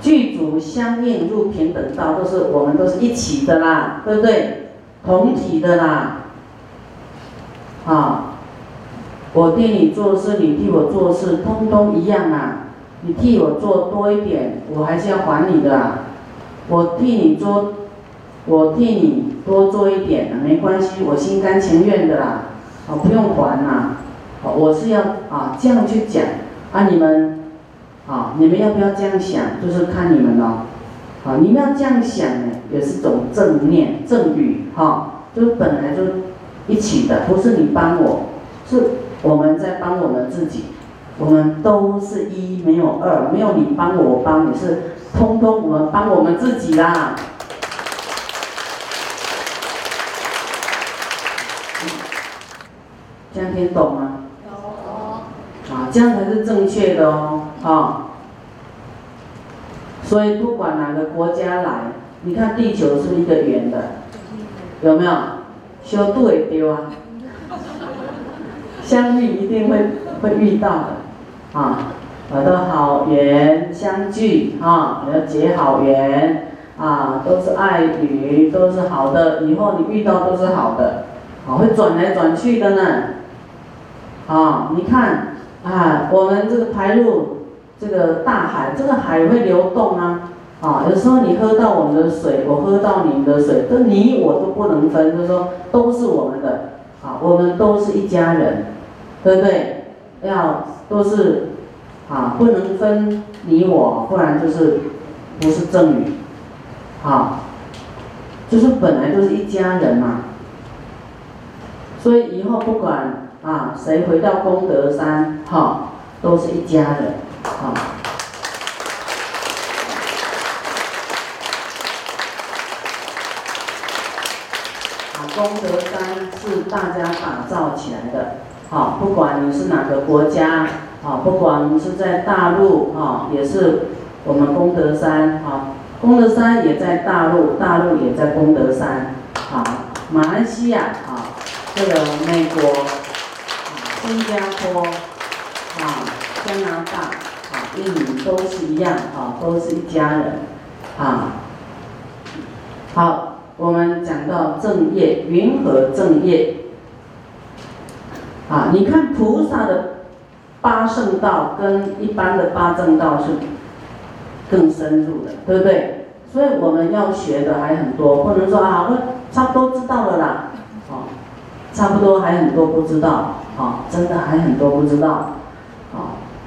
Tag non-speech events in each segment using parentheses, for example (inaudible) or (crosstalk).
具足相应入平等道，都是我们都是一起的啦，对不对？同体的啦，啊，我替你做事，你替我做事，通通一样啊。你替我做多一点，我还是要还你的啊。我替你做，我替你多做一点，没关系，我心甘情愿的啦，啊，不用还啦。我是要啊这样去讲啊，你们啊，你们要不要这样想？就是看你们了。啊，你们要这样想呢，也是种正念正语哈，就是本来就一起的，不是你帮我，是我们在帮我们自己，我们都是一没有二，没有你帮我，我帮你是通通我们帮我们自己啦。这样听懂吗？有。啊，这样才是正确的哦，啊。所以不管哪个国家来，你看地球是一个圆的，有没有？修度也丢啊，(laughs) 相遇一定会会遇到的，啊，我都好缘相聚啊，要结好缘。啊，都是爱侣，都是好的，以后你遇到都是好的，啊，会转来转去的呢，啊，你看啊，我们这个排入。这个大海，这个海会流动啊，啊，有时候你喝到我们的水，我喝到你们的水，都你我都不能分，就说都是我们的，啊，我们都是一家人，对不对？要都是，啊，不能分你我，不然就是不是正语，啊，就是本来就是一家人嘛，所以以后不管啊谁回到功德山，哈，都是一家人。啊，功德山是大家打造起来的。好，不管你是哪个国家，啊，不管你是在大陆，啊，也是我们功德山，啊，功德山也在大陆，大陆也在功德山，啊，马来西亚，啊，这个美国，新加坡，啊，加拿大啊。印尼都是一样啊，都是一家人啊。好，我们讲到正业，云何正业？啊，你看菩萨的八圣道跟一般的八正道是更深入的，对不对？所以我们要学的还很多，不能说啊，我差不多知道了啦，啊，差不多还很多不知道，啊，真的还很多不知道。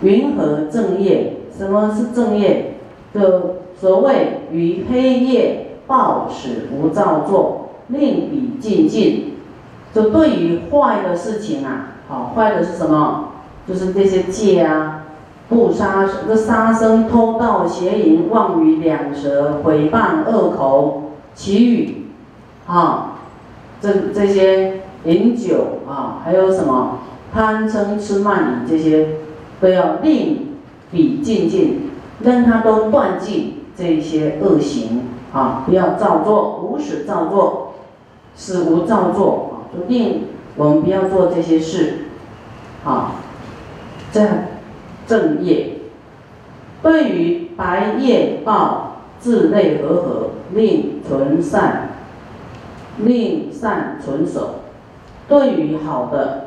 云何正业？什么是正业？就所谓于黑夜报使不造作，令彼尽尽。就对于坏的事情啊，好坏的是什么？就是这些戒啊，不杀这杀生、偷盗、邪淫、妄语、两舌、诽谤、恶口、绮语，啊，这这些饮酒啊，还有什么贪嗔痴慢疑这些。都要令彼尽尽，让他都断尽这些恶行啊！不要造作，无始造作，死无造作啊！就令我们不要做这些事啊！这正业，对于白夜报自内和合，令存善，令善存守。对于好的。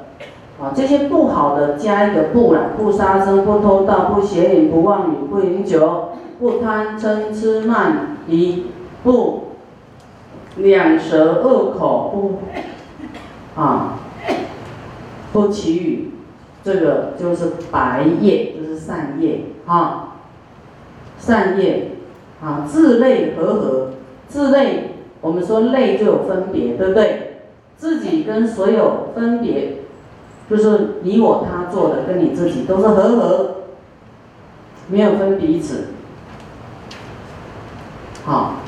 啊，这些不好的加一个不了，不杀生，不偷盗，不邪淫，不妄语，不饮酒，不贪嗔痴慢疑，不两舌恶口，不啊，不绮语，这个就是白业，就是善业啊，善业啊，自类和合，自类，我们说类就有分别，对不对？自己跟所有分别。就是你我他做的，跟你自己都是和和，没有分彼此，好，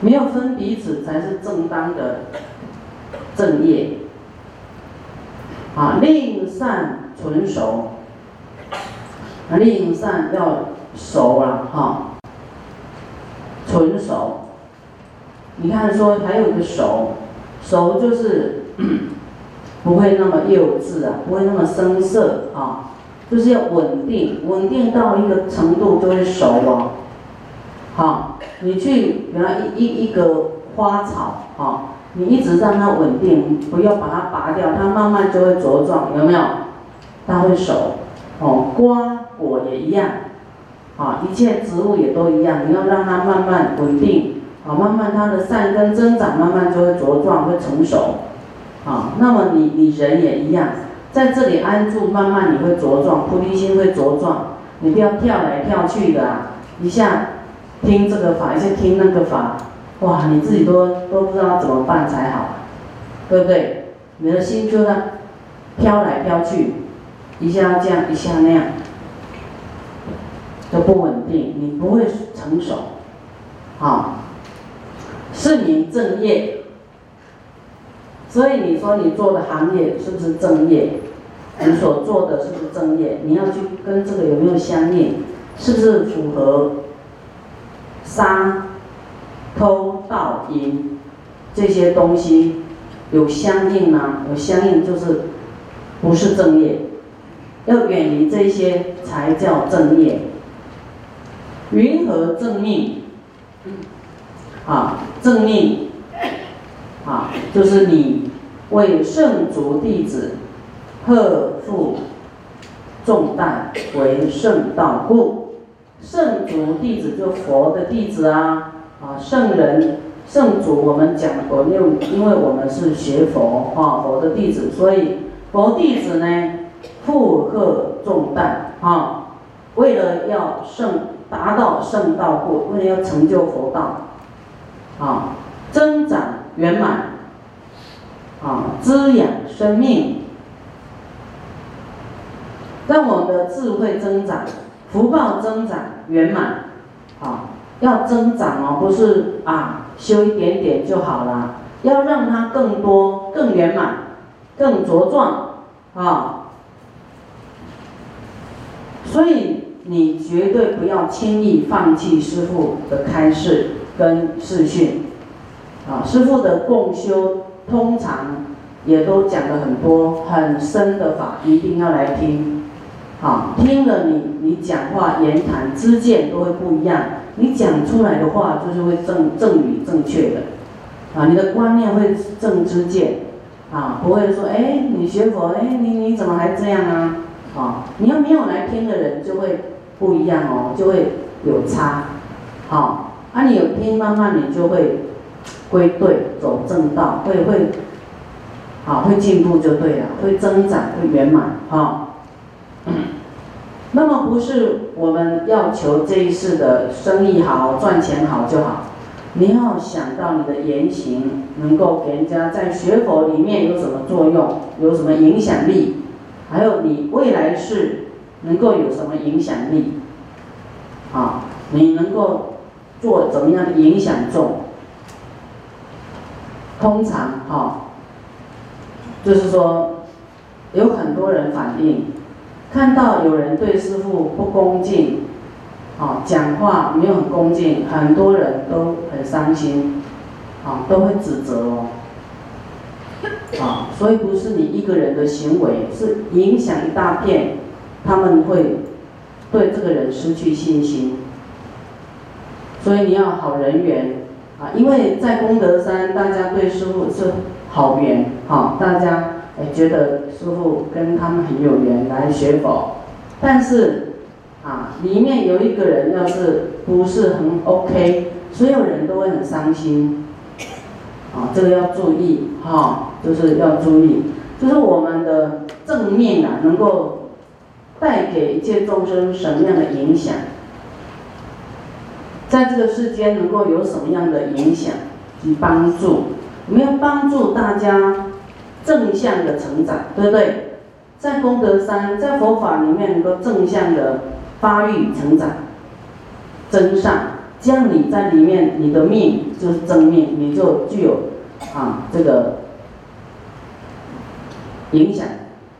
没有分彼此才是正当的正业，啊，令善纯熟，令善要熟了哈，纯熟，你看说还有一个熟，熟就是。(clears throat) 不会那么幼稚啊，不会那么生涩啊，就是要稳定，稳定到一个程度就会熟哦，好，你去，比方一一一个花草，啊，你一直让它稳定，不要把它拔掉，它慢慢就会茁壮，有没有？它会熟，哦，瓜果也一样，啊，一切植物也都一样，你要让它慢慢稳定，啊，慢慢它的善根增长，慢慢就会茁壮，会成熟，啊，那么你你人也一样，在这里安住，慢慢你会茁壮，菩提心会茁壮。你不要跳来跳去的，啊一下听这个法，一下听那个法，哇，你自己都都不知道怎么办才好，对不对？你的心就在飘来飘去，一下这样，一下那样，都不稳定，你不会成熟，好，是你正业，所以你说你做的行业是不是正业？你所做的是不是正业？你要去跟这个有没有相应？是不是符合杀、偷、盗、淫这些东西有相应吗？有相应就是不是正业，要远离这些才叫正业。云何正命？啊，正命啊，就是你为圣族弟子。贺负重担为圣道故，圣主弟子就佛的弟子啊啊圣人圣主我们讲佛，因为因为我们是学佛啊佛的弟子，所以佛弟子呢负荷重担啊，为了要圣达到圣道故，为了要成就佛道啊增长圆满啊滋养生命。让我们的智慧增长，福报增长圆满，啊，要增长哦，不是啊，修一点点就好了，要让它更多、更圆满、更茁壮，啊。所以你绝对不要轻易放弃师傅的开示跟示训，啊，师父的共修通常也都讲了很多很深的法，一定要来听。好，听了你，你讲话言谈之见都会不一样。你讲出来的话就是会正正语正确的，啊，你的观念会正知见，啊，不会说，哎，你学佛，哎，你你怎么还这样啊？啊，你要没有来听的人就会不一样哦，就会有差，好，啊，你有听，慢慢你就会归对，走正道，会会，好，会进步就对了，会增长，会圆满，哈。那么不是我们要求这一世的生意好、赚钱好就好，你要想到你的言行能够给人家在学佛里面有什么作用，有什么影响力，还有你未来世能够有什么影响力，啊，你能够做怎么样的影响众？通常哈，就是说有很多人反映。看到有人对师傅不恭敬，啊，讲话没有很恭敬，很多人都很伤心，啊，都会指责哦，啊，所以不是你一个人的行为，是影响一大片，他们会对这个人失去信心，所以你要好人缘，啊，因为在功德山，大家对师傅是好缘，啊，大家。哎，觉得师傅跟他们很有缘来学佛，但是啊，里面有一个人要是不是很 OK，所有人都会很伤心。啊，这个要注意哈，就是要注意，就是我们的正面啊，能够带给一切众生什么样的影响，在这个世间能够有什么样的影响及帮助，有没有帮助大家？正向的成长，对不对？在功德山，在佛法里面能够正向的发育成长，增上，这样你在里面，你的命就是正命，你就具有啊这个影响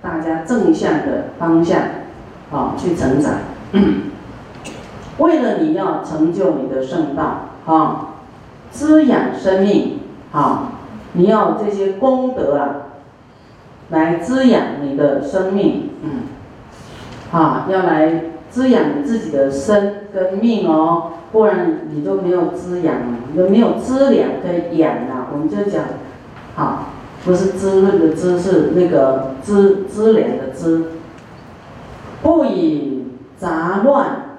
大家正向的方向啊去成长。为了你要成就你的圣道啊，滋养生命啊，你要这些功德啊。来滋养你的生命，嗯，啊，要来滋养你自己的身，跟命哦，不然你就没有滋养，你就没有资粮可以养啊。我们就讲，好，不是滋润的滋，是那个资资粮的资。不以杂乱、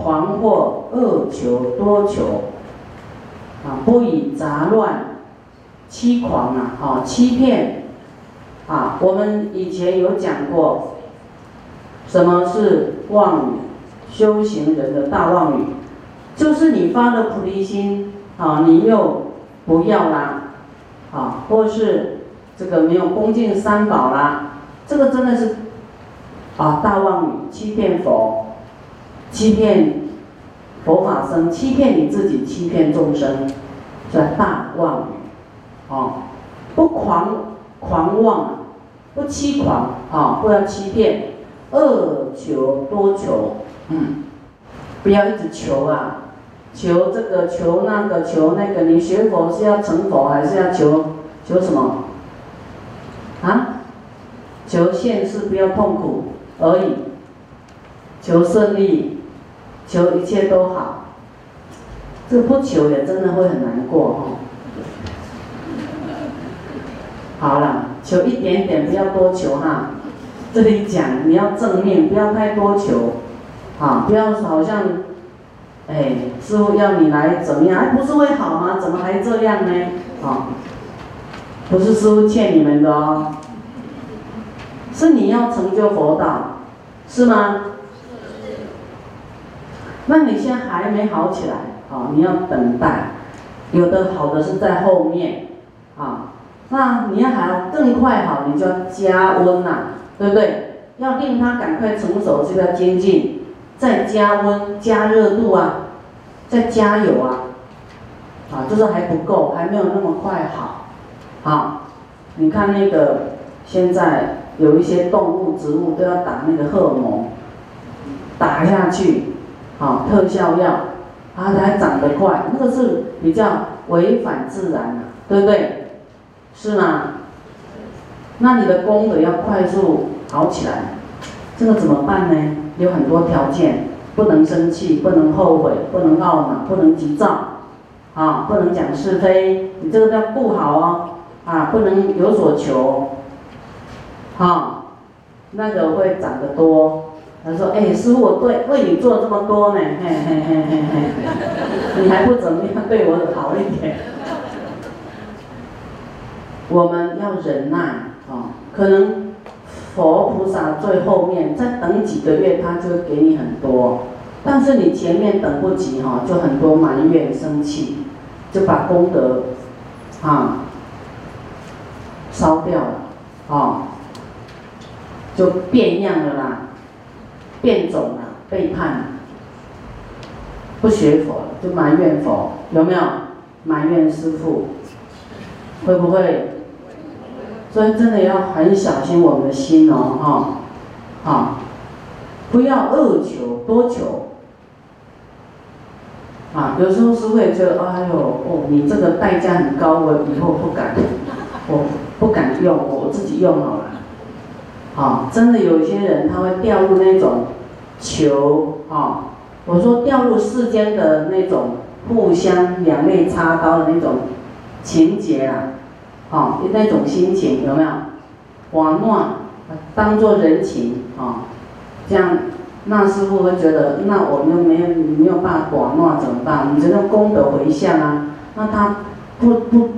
狂惑、恶求、多求，啊，不以杂乱、欺狂啊，啊，欺骗，啊，我们以前有讲过，什么是妄语？修行人的大妄语，就是你发了菩提心，啊，你又不要啦，啊，或是这个没有恭敬三宝啦，这个真的是啊大妄语，欺骗佛，欺骗佛法僧，欺骗你自己，欺骗众生，叫大妄语，啊，不狂狂妄，不欺狂，啊，不要欺骗，恶求多求。嗯，不要一直求啊，求这个求那个求那个。你学佛是要成佛，还是要求求什么？啊？求现世不要痛苦而已，求顺利，求一切都好。这不求也真的会很难过哈。好了，求一点点，不要多求哈。这里讲你要正面，不要太多求。啊，不要好像，哎，师傅要你来怎么样？哎，不是会好吗？怎么还这样呢？啊，不是师傅欠你们的哦，是你要成就佛道，是吗？那你现在还没好起来，啊，你要等待，有的好的是在后面，啊，那你要还要更快好，你就要加温呐，对不对？要令它赶快成熟，就要精进。再加温加热度啊，再加油啊，啊，就是还不够，还没有那么快好，好，你看那个现在有一些动物、植物都要打那个荷尔蒙，打下去，啊，特效药，啊它还长得快，那个是比较违反自然的，对不对？是吗？那你的功德要快速好起来，这个怎么办呢？有很多条件，不能生气，不能后悔，不能懊恼，不能急躁，啊，不能讲是非，你这个要顾好哦，啊，不能有所求，啊，那个会长得多。他说：“哎，师傅，我对为你做这么多呢，嘿嘿嘿嘿嘿，你还不怎么样对我好一点？我们要忍耐啊，可能。”佛菩萨最后面再等几个月，他就会给你很多，但是你前面等不及哈，就很多埋怨生气，就把功德啊烧掉了，啊，就变样了啦，变种了，背叛了，不学佛了，就埋怨佛，有没有埋怨师父？会不会？所以真的要很小心我们的心哦，哈，啊，不要恶求多求，啊，有时候是会觉得，哎呦，哦，你这个代价很高，我以后不敢，我不敢用，我自己用好了，啊，真的有一些人他会掉入那种求，啊，我说掉入世间的那种互相两肋插刀的那种情节啊。哦，那种心情有没有？玩弄，当做人情啊，这样，那师傅会觉得，那我们没有没有办法玩弄怎么办？你这个功德回向啊，那他不不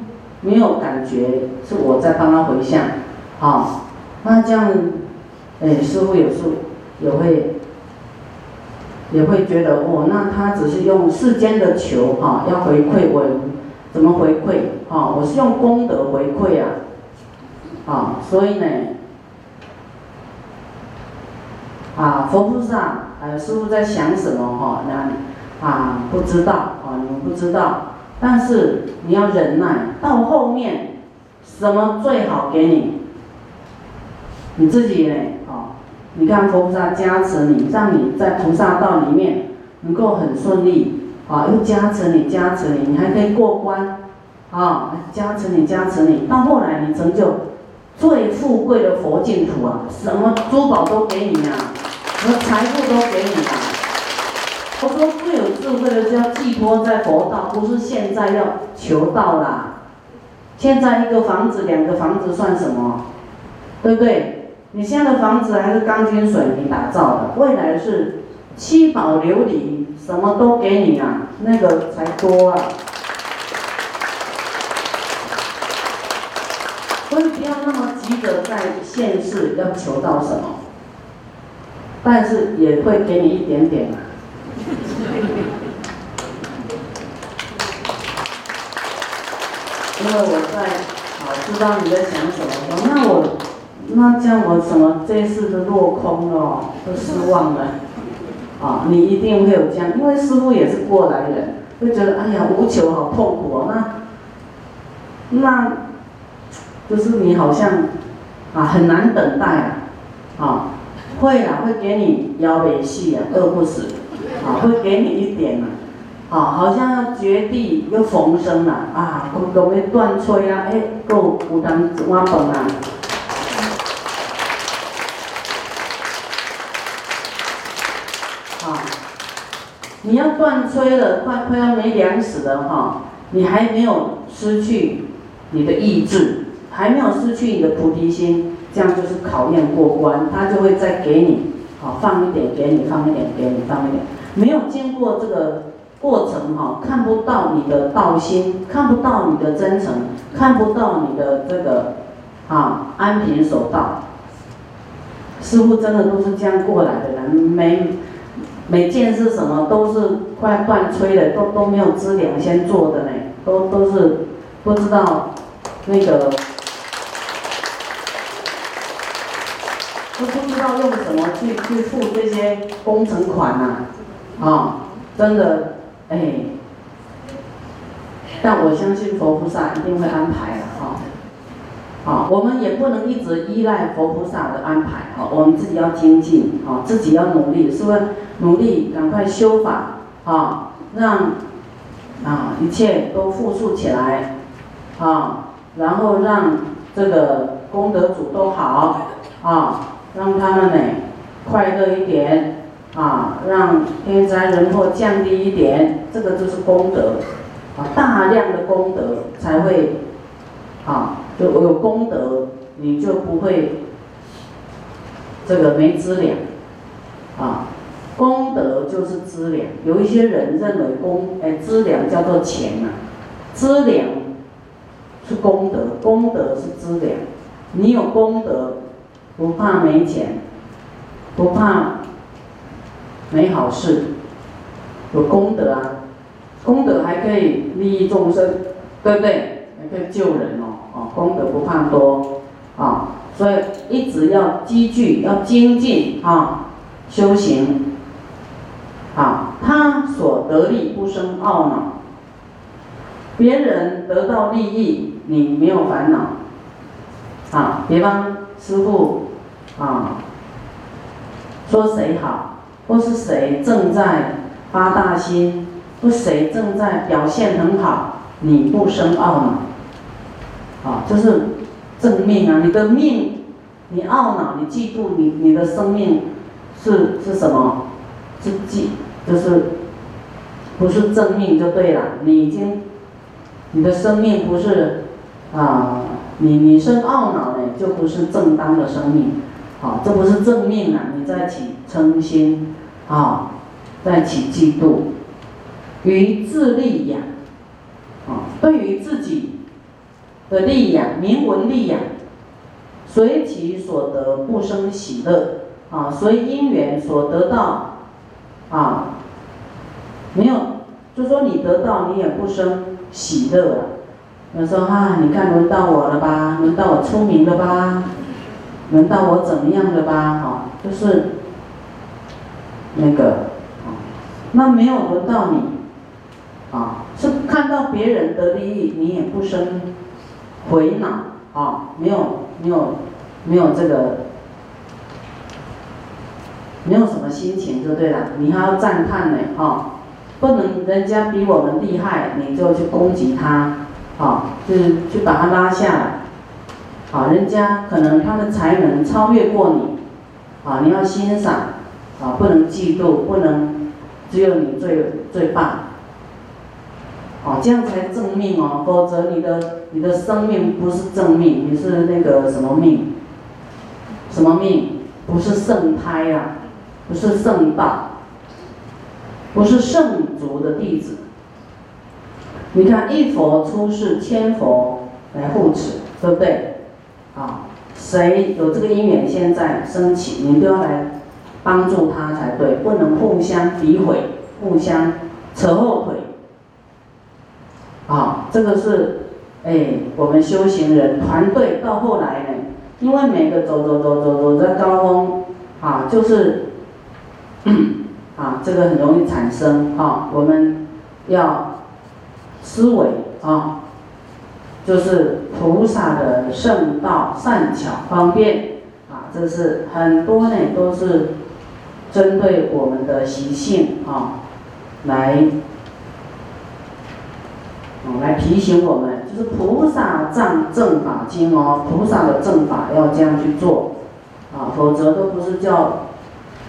没有感觉是我在帮他回向，好，那这样，哎，师傅有时也会也会觉得，哦，那他只是用世间的求哈，要回馈我。怎么回馈？啊，我是用功德回馈啊，啊，所以呢，啊，佛菩萨，呃，师傅在想什么？哈，那啊，不知道，啊，你们不知道，但是你要忍耐，到后面什么最好给你？你自己呢？啊，你看菩萨加持你，让你在菩萨道里面能够很顺利。啊，又加持你，加持你，你还可以过关，啊，加持你，加持你，到后来你成就最富贵的佛净土啊，什么珠宝都给你啊，什么财富都给你啊，我说最有智慧的是要寄托在佛道，不是现在要求道啦。现在一个房子、两个房子算什么？对不对？你现在的房子还是钢筋水泥打造的，未来是七宝琉璃，什么都给你啊，那个才多啊。所以不要那么急着在现世要求到什么，但是也会给你一点点啊。因为我在啊知道你在想什么，那我那这样我怎么这次都落空了，都失望了，啊，你一定会有这样，因为师傅也是过来人，会觉得哎呀无求好痛苦啊，那那就是你好像啊很难等待啊，啊会啊会给你腰背细啊饿不死。啊，会给你一点嘛，啊，好像绝地又逢生了啊，公公要断炊啊，哎，够有当一碗饭。啊，你要断炊了，快快要没粮食了哈，你还没有失去你的意志，还没有失去你的菩提心，这样就是考验过关，他就会再给你，好放一点给你，放一点给你，放一点。没有经过这个过程哈，看不到你的道心，看不到你的真诚，看不到你的这个啊安贫守道。师傅真的都是这样过来的人，没每件事什么都是快断炊的，都都没有资粮先做的呢，都都是不知道那个。都不知道用什么去去付这些工程款呐。啊，真的，哎，但我相信佛菩萨一定会安排的哈。我们也不能一直依赖佛菩萨的安排哈，我们自己要精进啊，自己要努力，是不是？努力赶快修法啊，让啊一切都复述起来啊，然后让这个功德主都好啊，让他们呢快乐一点。啊，让天灾人祸降低一点，这个就是功德，啊，大量的功德才会，啊，就有功德，你就不会这个没资粮，啊，功德就是资粮。有一些人认为功，哎，资粮叫做钱呐，资粮是功德，功德是资粮。你有功德，不怕没钱，不怕。没好事，有功德啊，功德还可以利益众生，对不对？还可以救人哦，功德不怕多，啊，所以一直要积聚，要精进啊，修行，啊，他所得利不生懊恼，别人得到利益，你没有烦恼，啊，比方师傅，啊，说谁好。或是谁正在发大心，或谁正在表现很好，你不生懊恼，啊，就是正命啊！你的命，你懊恼，你嫉妒，你你的生命是是什么？是嫉，就是不是正命就对了。你已经，你的生命不是啊，你你生懊恼呢，就不是正当的生命，好，这不是正命啊！你在起嗔心。啊，在起嫉妒，于自利养，啊，对于自的利养，名闻利养，随其所得不生喜乐，啊，随因缘所得到，啊，没有，就说你得到你也不生喜乐啊，有时候啊，你看轮到我了吧，轮到我出名了吧，轮到我怎么样的吧，哈，就是。那个啊，那没有轮到你，啊，是看到别人的利益，你也不生回脑，啊，没有没有没有这个，没有什么心情就对了，你还要赞叹呢，啊，不能人家比我们厉害，你就去攻击他，啊，就是去把他拉下来，啊，人家可能他的才能超越过你，啊，你要欣赏。啊，不能嫉妒，不能只有你最最棒。哦，这样才正命哦，否则你的你的生命不是正命，你是那个什么命？什么命？不是圣胎啊，不是圣道，不是圣族的弟子。你看，一佛出世，千佛来护持，对不对？啊，谁有这个因缘现在升起，你都要来帮助他才对，不能互相诋毁，互相扯后腿。啊，这个是，哎，我们修行人团队到后来呢，因为每个走走走走走在高峰，啊，就是，啊，这个很容易产生啊，我们要思维啊，就是菩萨的圣道善巧方便啊，这是很多呢都是针对我们的习性啊来。来提醒我们，就是菩萨藏正法经哦，菩萨的正法要这样去做，啊，否则都不是叫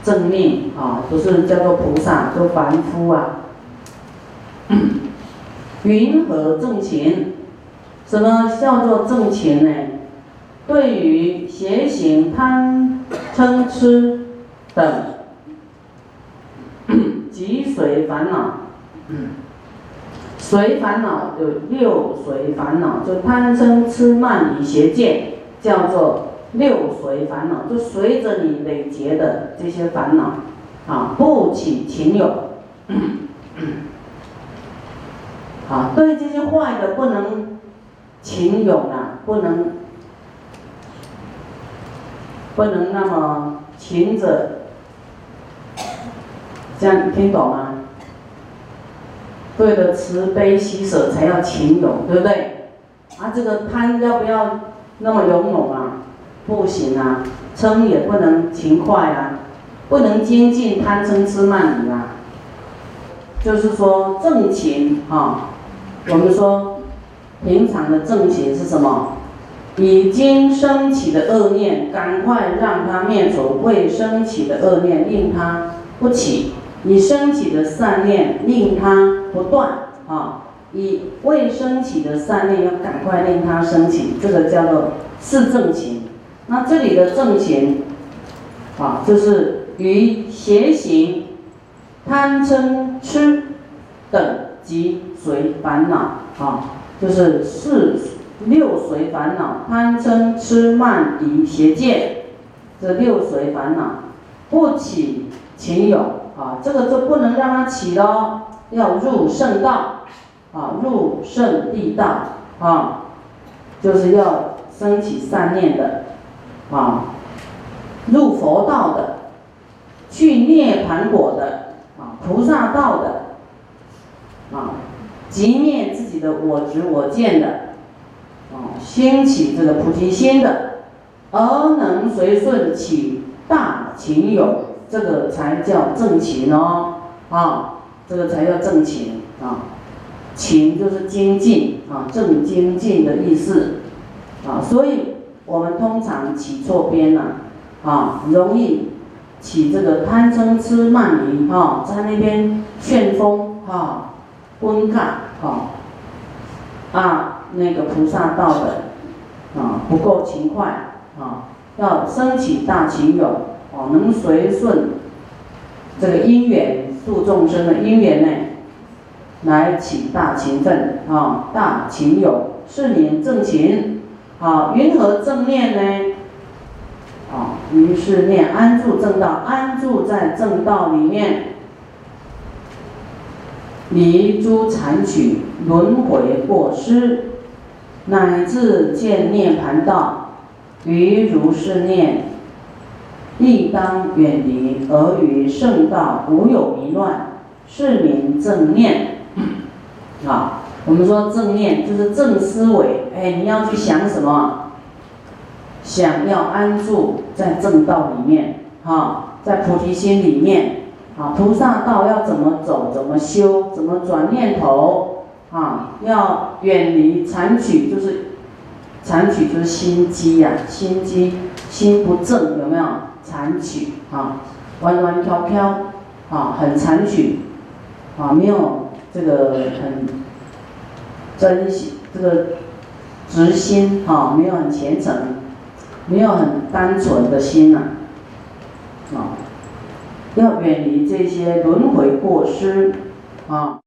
正命啊，不是叫做菩萨，都凡夫啊。(coughs) 云何正勤？什么叫做正勤呢？对于邪行、贪嗔痴等 (coughs) 脊髓烦恼。嗯随烦恼有六随烦恼，就贪嗔痴慢疑邪见，叫做六随烦恼，就随着你累劫的这些烦恼，啊，不起情有，(coughs) 啊，对这些坏的不能情有啊，不能不能那么情者，这样听懂吗？对的，慈悲喜舍才要勤勇，对不对？啊，这个贪要不要那么勇猛啊？不行啊，嗔也不能勤快啊，不能精进贪嗔痴慢疑啊。就是说正勤啊，我们说平常的正勤是什么？已经升起的恶念，赶快让它灭除；未升起的恶念，令它不起。你升起的善念，令它不断啊！以未升起的善念，要赶快令它升起，这个叫做是正勤。那这里的正勤啊，就是与邪行、贪嗔痴等及随烦恼啊，就是四六随烦恼：贪嗔痴慢疑邪见，这六随烦恼不起情有。啊，这个就不能让它起了，要入圣道，啊，入圣地道，啊，就是要升起善念的，啊，入佛道的，去涅盘果的，啊，菩萨道的，啊，即灭自己的我执我见的，啊，兴起这个菩提心的，而能随顺起大情有。这个才叫正勤哦，啊，这个才叫正勤啊，勤就是精进啊，正精进的意思啊，所以我们通常起错边了啊，容易起这个贪嗔痴慢疑哈，在那边旋风哈，昏尬哈，啊，那个菩萨道的啊不够勤快啊，要升起大情有。哦，能随顺这个因缘度众生的因缘呢，来起大勤奋啊，大勤有是年正勤啊，云何正念呢？啊，于是念安住正道，安住在正道里面，离诸残取轮回过失，乃至见涅盘道，于如是念。亦当远离，而于圣道无有迷乱，是名正念。啊，我们说正念就是正思维。哎，你要去想什么？想要安住在正道里面，哈，在菩提心里面。啊，菩萨道要怎么走？怎么修？怎么转念头？啊，要远离残取，就是残取就是心机呀，心机心不正，有没有？残取啊，弯弯飘飘啊，很残取啊，没有这个很真心这个直心啊，没有很虔诚，没有很单纯的心呐，啊，要远离这些轮回过失啊。